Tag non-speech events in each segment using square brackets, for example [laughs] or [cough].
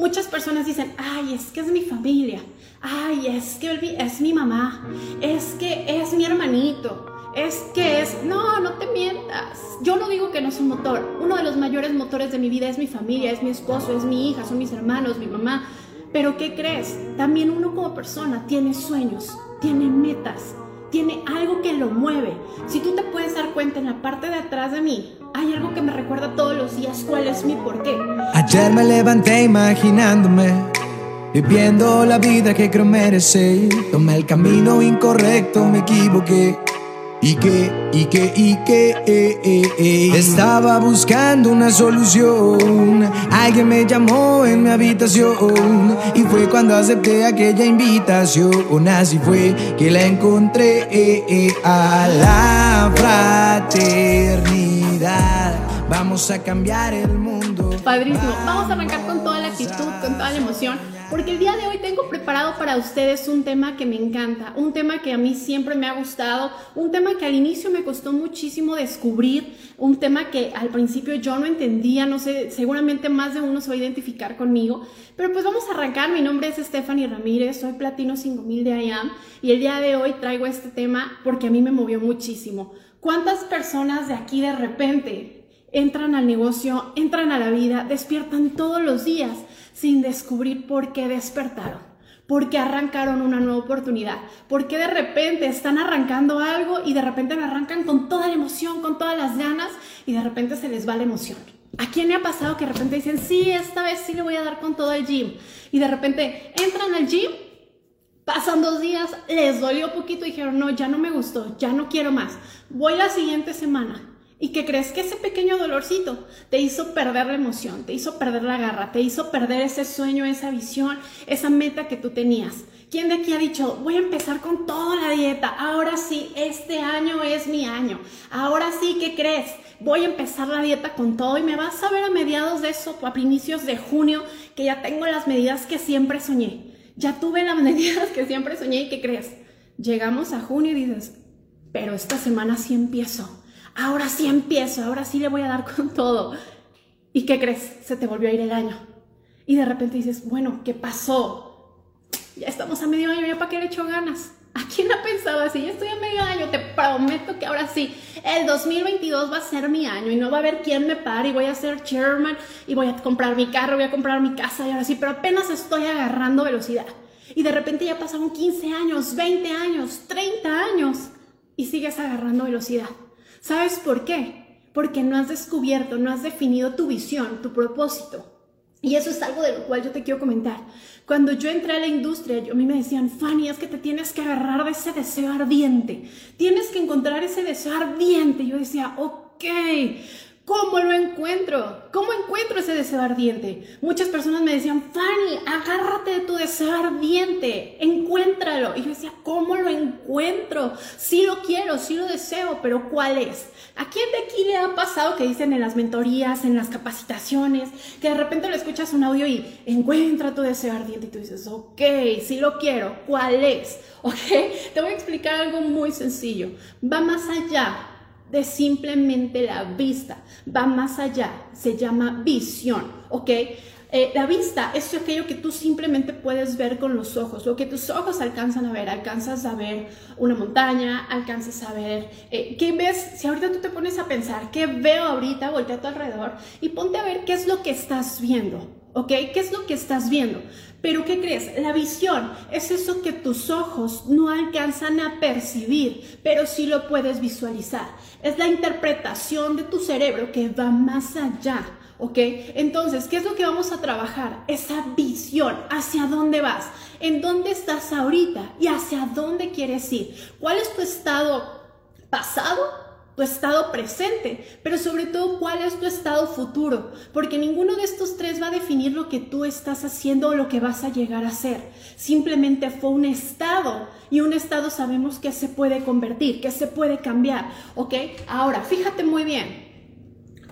Muchas personas dicen, ay, es que es mi familia, ay, es que es mi mamá, es que es mi hermanito, es que es, no, no te mientas. Yo no digo que no es un motor. Uno de los mayores motores de mi vida es mi familia, es mi esposo, es mi hija, son mis hermanos, mi mamá. Pero ¿qué crees? También uno como persona tiene sueños, tiene metas, tiene algo que lo mueve. Si tú te puedes dar cuenta en la parte de atrás de mí, hay algo que me recuerda todos los días cuál es mi porqué. Ayer me levanté imaginándome, viviendo la vida que creo merecer. Tomé el camino incorrecto, me equivoqué. Y que, y que, y que, eh, eh, eh. estaba buscando una solución. Alguien me llamó en mi habitación y fue cuando acepté aquella invitación. Así fue que la encontré a la fraternidad. Vamos a cambiar el mundo. Padrísimo. Vamos a arrancar con toda la actitud, con toda la emoción porque el día de hoy tengo preparado para ustedes un tema que me encanta, un tema que a mí siempre me ha gustado, un tema que al inicio me costó muchísimo descubrir, un tema que al principio yo no entendía, no sé, seguramente más de uno se va a identificar conmigo, pero pues vamos a arrancar. Mi nombre es Stephanie Ramírez, soy Platino 5000 de IAM y el día de hoy traigo este tema porque a mí me movió muchísimo. ¿Cuántas personas de aquí de repente entran al negocio, entran a la vida, despiertan todos los días? sin descubrir por qué despertaron, por qué arrancaron una nueva oportunidad, por qué de repente están arrancando algo y de repente me arrancan con toda la emoción, con todas las ganas y de repente se les va la emoción. ¿A quién le ha pasado que de repente dicen, sí, esta vez sí le voy a dar con todo el gym? Y de repente entran al gym, pasan dos días, les dolió poquito y dijeron, no, ya no me gustó, ya no quiero más. Voy la siguiente semana y que crees que ese pequeño dolorcito te hizo perder la emoción, te hizo perder la garra, te hizo perder ese sueño, esa visión, esa meta que tú tenías. ¿Quién de aquí ha dicho, voy a empezar con toda la dieta? Ahora sí, este año es mi año. Ahora sí, ¿qué crees? Voy a empezar la dieta con todo y me vas a ver a mediados de eso, a inicios de junio, que ya tengo las medidas que siempre soñé. Ya tuve las [laughs] medidas que siempre soñé y ¿qué crees? Llegamos a junio y dices, pero esta semana sí empiezo ahora sí empiezo, ahora sí le voy a dar con todo. ¿Y qué crees? Se te volvió a ir el año. Y de repente dices, bueno, ¿qué pasó? Ya estamos a medio año, ya para qué le echo ganas. ¿A quién ha pensado así? Ya estoy a medio año, te prometo que ahora sí, el 2022 va a ser mi año y no va a haber quien me pare y voy a ser chairman y voy a comprar mi carro, voy a comprar mi casa y ahora sí, pero apenas estoy agarrando velocidad. Y de repente ya pasaron 15 años, 20 años, 30 años y sigues agarrando velocidad. ¿Sabes por qué? Porque no has descubierto, no has definido tu visión, tu propósito. Y eso es algo de lo cual yo te quiero comentar. Cuando yo entré a la industria, yo, a mí me decían, Fanny, es que te tienes que agarrar de ese deseo ardiente. Tienes que encontrar ese deseo ardiente. Yo decía, ok, ¿Cómo lo encuentro? ¿Cómo encuentro ese deseo ardiente? Muchas personas me decían, Fanny, agárrate de tu deseo ardiente, encuéntralo. Y yo decía, ¿cómo lo encuentro? Sí lo quiero, sí lo deseo, pero ¿cuál es? ¿A quién de aquí le ha pasado que dicen en las mentorías, en las capacitaciones, que de repente lo escuchas un audio y encuentra tu deseo ardiente y tú dices, ok, sí lo quiero, ¿cuál es? [laughs] Ok, te voy a explicar algo muy sencillo. Va más allá de simplemente la vista, va más allá, se llama visión, ¿ok? Eh, la vista es aquello que tú simplemente puedes ver con los ojos, lo que tus ojos alcanzan a ver, alcanzas a ver una montaña, alcanzas a ver, eh, ¿qué ves? Si ahorita tú te pones a pensar, ¿qué veo ahorita? Voltea a tu alrededor y ponte a ver qué es lo que estás viendo, ¿ok? ¿Qué es lo que estás viendo? Pero ¿qué crees? La visión es eso que tus ojos no alcanzan a percibir, pero sí lo puedes visualizar. Es la interpretación de tu cerebro que va más allá. ¿Ok? Entonces, ¿qué es lo que vamos a trabajar? Esa visión, hacia dónde vas, en dónde estás ahorita y hacia dónde quieres ir. ¿Cuál es tu estado pasado? Tu estado presente, pero sobre todo cuál es tu estado futuro, porque ninguno de estos tres va a definir lo que tú estás haciendo o lo que vas a llegar a ser. Simplemente fue un estado y un estado sabemos que se puede convertir, que se puede cambiar, ¿ok? Ahora, fíjate muy bien.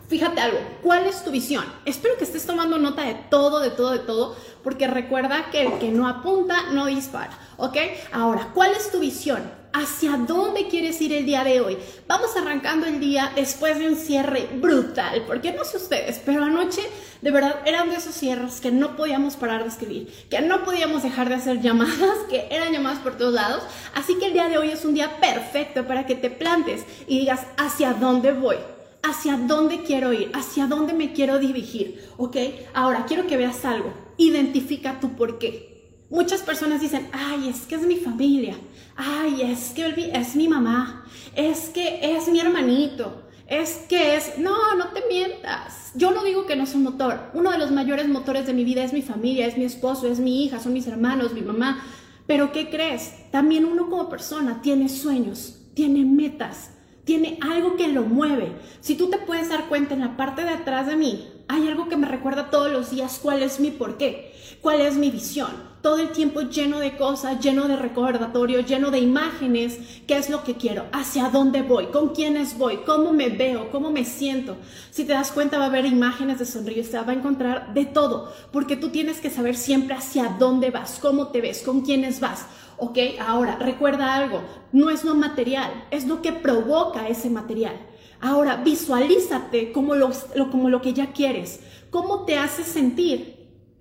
Fíjate algo, ¿cuál es tu visión? Espero que estés tomando nota de todo, de todo, de todo, porque recuerda que el que no apunta no dispara, ¿ok? Ahora, ¿cuál es tu visión? Hacia dónde quieres ir el día de hoy. Vamos arrancando el día después de un cierre brutal, porque no sé ustedes, pero anoche de verdad eran de esos cierres que no podíamos parar de escribir, que no podíamos dejar de hacer [laughs] llamadas, que eran llamadas por todos lados. Así que el día de hoy es un día perfecto para que te plantes y digas hacia dónde voy. Hacia dónde quiero ir, hacia dónde me quiero dirigir, ¿ok? Ahora quiero que veas algo, identifica tu por qué. Muchas personas dicen, ay, es que es mi familia, ay, es que es mi mamá, es que es mi hermanito, es que es, no, no te mientas. Yo no digo que no es un motor. Uno de los mayores motores de mi vida es mi familia, es mi esposo, es mi hija, son mis hermanos, mi mamá. Pero ¿qué crees? También uno como persona tiene sueños, tiene metas, tiene algo que lo mueve. Si tú te puedes dar cuenta en la parte de atrás de mí, hay algo que me recuerda todos los días cuál es mi porqué, cuál es mi visión todo el tiempo lleno de cosas, lleno de recordatorios, lleno de imágenes, qué es lo que quiero, hacia dónde voy, con quiénes voy, cómo me veo, cómo me siento. Si te das cuenta va a haber imágenes de sonrisa, va a encontrar de todo, porque tú tienes que saber siempre hacia dónde vas, cómo te ves, con quiénes vas. ¿Ok? Ahora, recuerda algo, no es lo material, es lo que provoca ese material. Ahora, visualízate como lo, como lo que ya quieres, cómo te hace sentir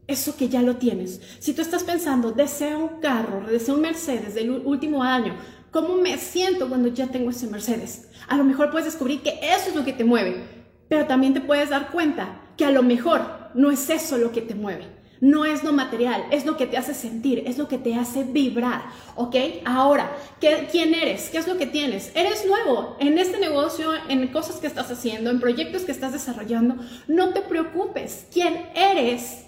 eso que ya lo tienes. Si tú estás pensando, deseo un carro, deseo un Mercedes del último año, ¿cómo me siento cuando ya tengo ese Mercedes? A lo mejor puedes descubrir que eso es lo que te mueve, pero también te puedes dar cuenta que a lo mejor no es eso lo que te mueve. No es lo material, es lo que te hace sentir, es lo que te hace vibrar, ¿ok? Ahora, ¿qué, ¿quién eres? ¿Qué es lo que tienes? Eres nuevo en este negocio, en cosas que estás haciendo, en proyectos que estás desarrollando. No te preocupes, ¿quién eres?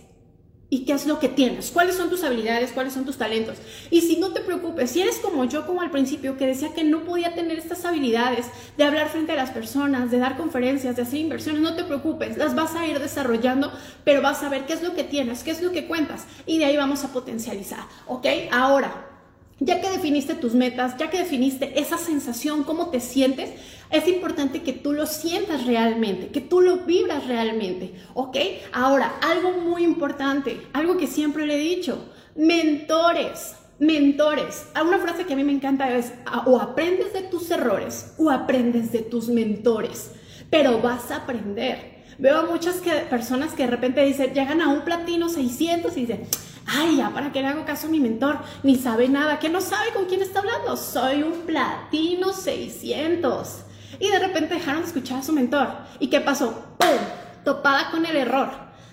Y qué es lo que tienes, cuáles son tus habilidades, cuáles son tus talentos. Y si no te preocupes, si eres como yo, como al principio, que decía que no podía tener estas habilidades de hablar frente a las personas, de dar conferencias, de hacer inversiones, no te preocupes, las vas a ir desarrollando, pero vas a ver qué es lo que tienes, qué es lo que cuentas y de ahí vamos a potencializar, ¿ok? Ahora, ya que definiste tus metas, ya que definiste esa sensación, cómo te sientes, es importante que tú lo sientas realmente, que tú lo vibras realmente, ¿ok? Ahora, algo muy importante, algo que siempre le he dicho, mentores, mentores. Una frase que a mí me encanta es, o aprendes de tus errores o aprendes de tus mentores, pero vas a aprender. Veo a muchas personas que de repente dicen, llegan a un platino 600 y dicen, ay, ya para qué le hago caso a mi mentor, ni sabe nada, que no sabe con quién está hablando, soy un platino 600. Y de repente dejaron de escuchar a su mentor. ¿Y qué pasó? ¡Pum! Topada con el error.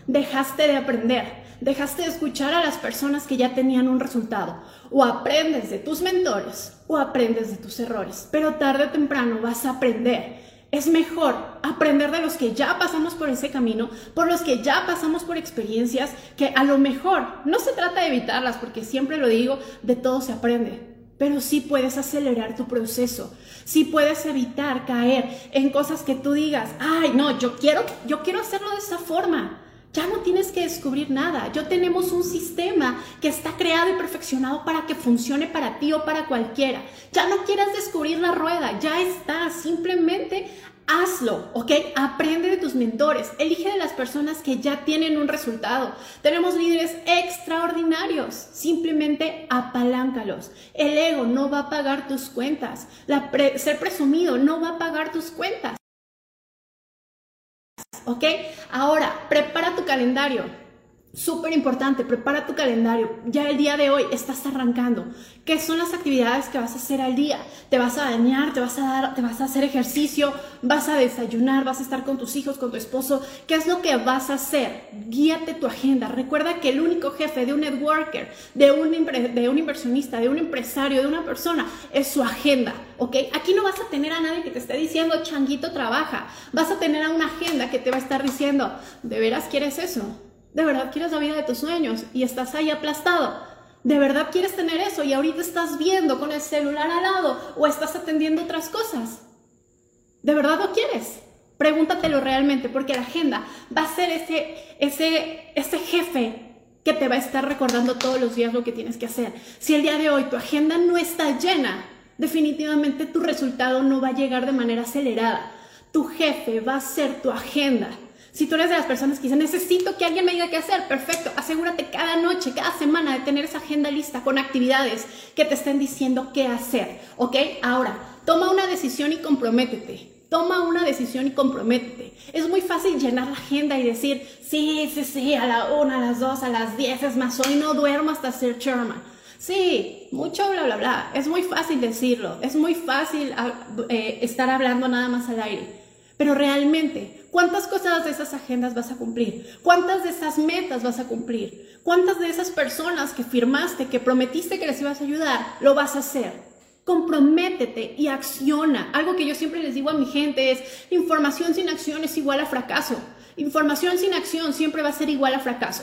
Dejaste de aprender. Dejaste de escuchar a las personas que ya tenían un resultado. O aprendes de tus mentores o aprendes de tus errores. Pero tarde o temprano vas a aprender. Es mejor aprender de los que ya pasamos por ese camino, por los que ya pasamos por experiencias que a lo mejor no se trata de evitarlas, porque siempre lo digo, de todo se aprende pero sí puedes acelerar tu proceso, sí puedes evitar caer en cosas que tú digas, ay, no, yo quiero, yo quiero hacerlo de esa forma. Ya no tienes que descubrir nada. Ya tenemos un sistema que está creado y perfeccionado para que funcione para ti o para cualquiera. Ya no quieras descubrir la rueda, ya está. Simplemente Hazlo, ¿ok? Aprende de tus mentores, elige de las personas que ya tienen un resultado. Tenemos líderes extraordinarios, simplemente apaláncalos. El ego no va a pagar tus cuentas, ser presumido no va a pagar tus cuentas. ¿Ok? Ahora, prepara tu calendario. Súper importante, prepara tu calendario. Ya el día de hoy estás arrancando. ¿Qué son las actividades que vas a hacer al día? Te vas a bañar, te vas a dar, te vas a hacer ejercicio, vas a desayunar, vas a estar con tus hijos, con tu esposo. ¿Qué es lo que vas a hacer? Guíate tu agenda. Recuerda que el único jefe de un networker, de un, de un inversionista, de un empresario, de una persona, es su agenda. ¿Ok? Aquí no vas a tener a nadie que te esté diciendo, changuito, trabaja. Vas a tener a una agenda que te va a estar diciendo, ¿de veras quieres eso? ¿De verdad quieres la vida de tus sueños y estás ahí aplastado? ¿De verdad quieres tener eso y ahorita estás viendo con el celular al lado o estás atendiendo otras cosas? ¿De verdad lo quieres? Pregúntatelo realmente porque la agenda va a ser ese, ese, ese jefe que te va a estar recordando todos los días lo que tienes que hacer. Si el día de hoy tu agenda no está llena, definitivamente tu resultado no va a llegar de manera acelerada. Tu jefe va a ser tu agenda Si tú eres de las personas que dicen, necesito que alguien me diga qué hacer, perfecto, asegúrate cada noche, cada semana de tener esa agenda lista con actividades que te estén diciendo qué hacer, ¿ok? Ahora, toma una decisión y comprométete. Toma una decisión y comprométete. Es muy fácil llenar la agenda y decir, sí, sí, sí, a la una, a las dos, a las diez, es más, hoy no duermo hasta ser chairman. Sí, mucho bla, bla, bla. Es muy fácil decirlo. Es muy fácil ah, eh, estar hablando nada más al aire. Pero realmente, ¿cuántas cosas de esas agendas vas a cumplir? ¿Cuántas de esas metas vas a cumplir? ¿Cuántas de esas personas que firmaste, que prometiste que les ibas a ayudar, lo vas a hacer? Comprométete y acciona. Algo que yo siempre les digo a mi gente es, información sin acción es igual a fracaso. Información sin acción siempre va a ser igual a fracaso.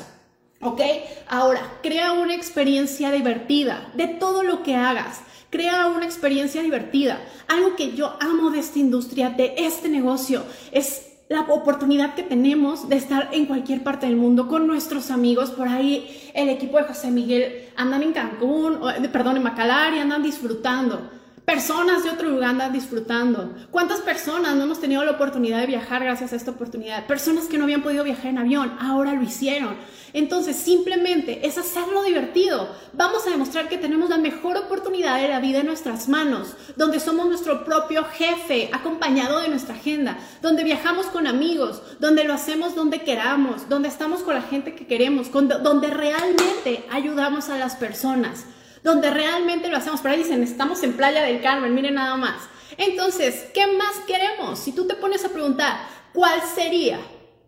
¿Ok? Ahora, crea una experiencia divertida de todo lo que hagas. Crea una experiencia divertida. Algo que yo amo de esta industria, de este negocio, es la oportunidad que tenemos de estar en cualquier parte del mundo con nuestros amigos. Por ahí el equipo de José Miguel andan en Cancún, perdón, en Macalar y andan disfrutando. Personas de otro lugar andan disfrutando. ¿Cuántas personas no hemos tenido la oportunidad de viajar gracias a esta oportunidad? Personas que no habían podido viajar en avión, ahora lo hicieron. Entonces, simplemente es hacerlo divertido. Vamos a demostrar que tenemos la mejor oportunidad de la vida en nuestras manos, donde somos nuestro propio jefe, acompañado de nuestra agenda, donde viajamos con amigos, donde lo hacemos donde queramos, donde estamos con la gente que queremos, donde realmente ayudamos a las personas donde realmente lo hacemos. Por ahí dicen, estamos en Playa del Carmen, miren nada más. Entonces, ¿qué más queremos? Si tú te pones a preguntar, ¿cuál sería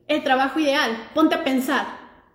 el trabajo ideal? Ponte a pensar,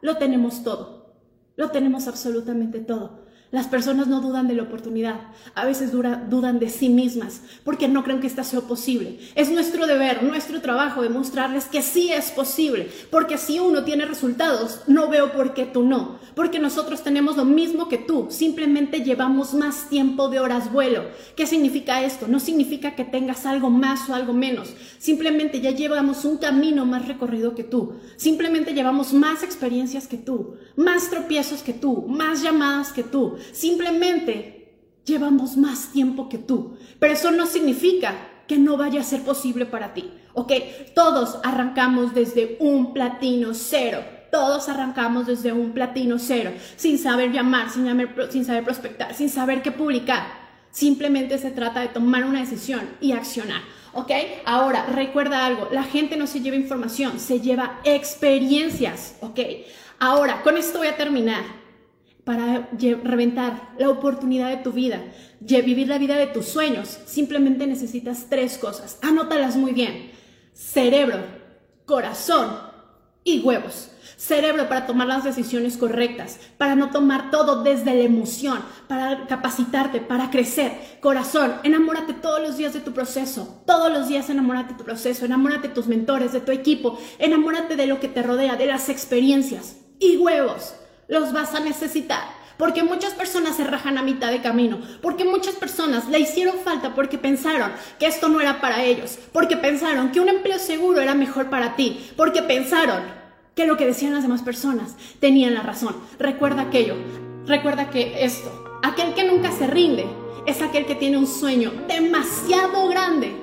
lo tenemos todo, lo tenemos absolutamente todo. Las personas no dudan de la oportunidad, a veces dudan de sí mismas porque no creen que esta sea posible. Es nuestro deber, nuestro trabajo demostrarles que sí es posible, porque si uno tiene resultados, no veo por qué tú no, porque nosotros tenemos lo mismo que tú, simplemente llevamos más tiempo de horas vuelo. ¿Qué significa esto? No significa que tengas algo más o algo menos, simplemente ya llevamos un camino más recorrido que tú, simplemente llevamos más experiencias que tú, más tropiezos que tú, más llamadas que tú Simplemente llevamos más tiempo que tú, pero eso no significa que no vaya a ser posible para ti, ¿ok? Todos arrancamos desde un platino cero. Todos arrancamos desde un platino cero, sin saber llamar, sin, sin saber prospectar, sin saber qué publicar. Simplemente se trata de tomar una decisión y accionar. ¿Ok? Ahora, recuerda algo, la gente no se lleva información, se lleva experiencias. ¿Ok? Ahora, con esto voy a terminar para reventar la oportunidad de tu vida, vivir la vida de tus sueños, simplemente necesitas tres cosas. Anótalas muy bien. Cerebro, corazón y huevos. Cerebro para tomar las decisiones correctas, para no tomar todo desde la emoción, para capacitarte, para crecer. Corazón, enamórate todos los días de tu proceso. Todos los días enamórate de tu proceso, enamórate de tus mentores, de tu equipo, enamórate de lo que te rodea, de las experiencias. Y huevos, los vas a necesitar. Porque muchas personas se rajan a mitad de camino. Porque muchas personas le hicieron falta porque pensaron que esto no era para ellos. Porque pensaron que un empleo seguro era mejor para ti. Porque pensaron que lo que decían las demás personas tenían la razón. Recuerda aquello. Recuerda que esto, aquel que nunca se rinde, es aquel que tiene un sueño demasiado grande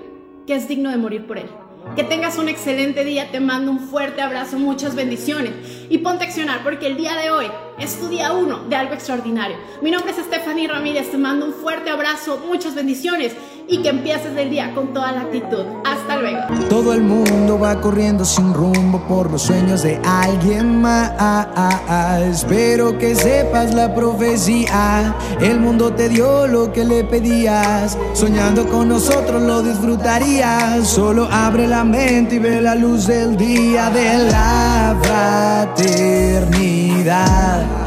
que es digno de morir por él. Que tengas un excelente día, te mando un fuerte abrazo, muchas bendiciones y ponte a accionar porque el día de hoy es tu día uno de algo extraordinario. Mi nombre es Stephanie Ramírez, te mando un fuerte abrazo, muchas bendiciones y que empieces el día con toda la actitud. Hasta luego. Todo el mundo va corriendo sin rumbo por los sueños de alguien más. Espero que sepas la profecía. El mundo te dio lo que le pedías. Soñando con nosotros lo disfrutarías. Solo abre la mente y ve la luz del día de la fraternidad.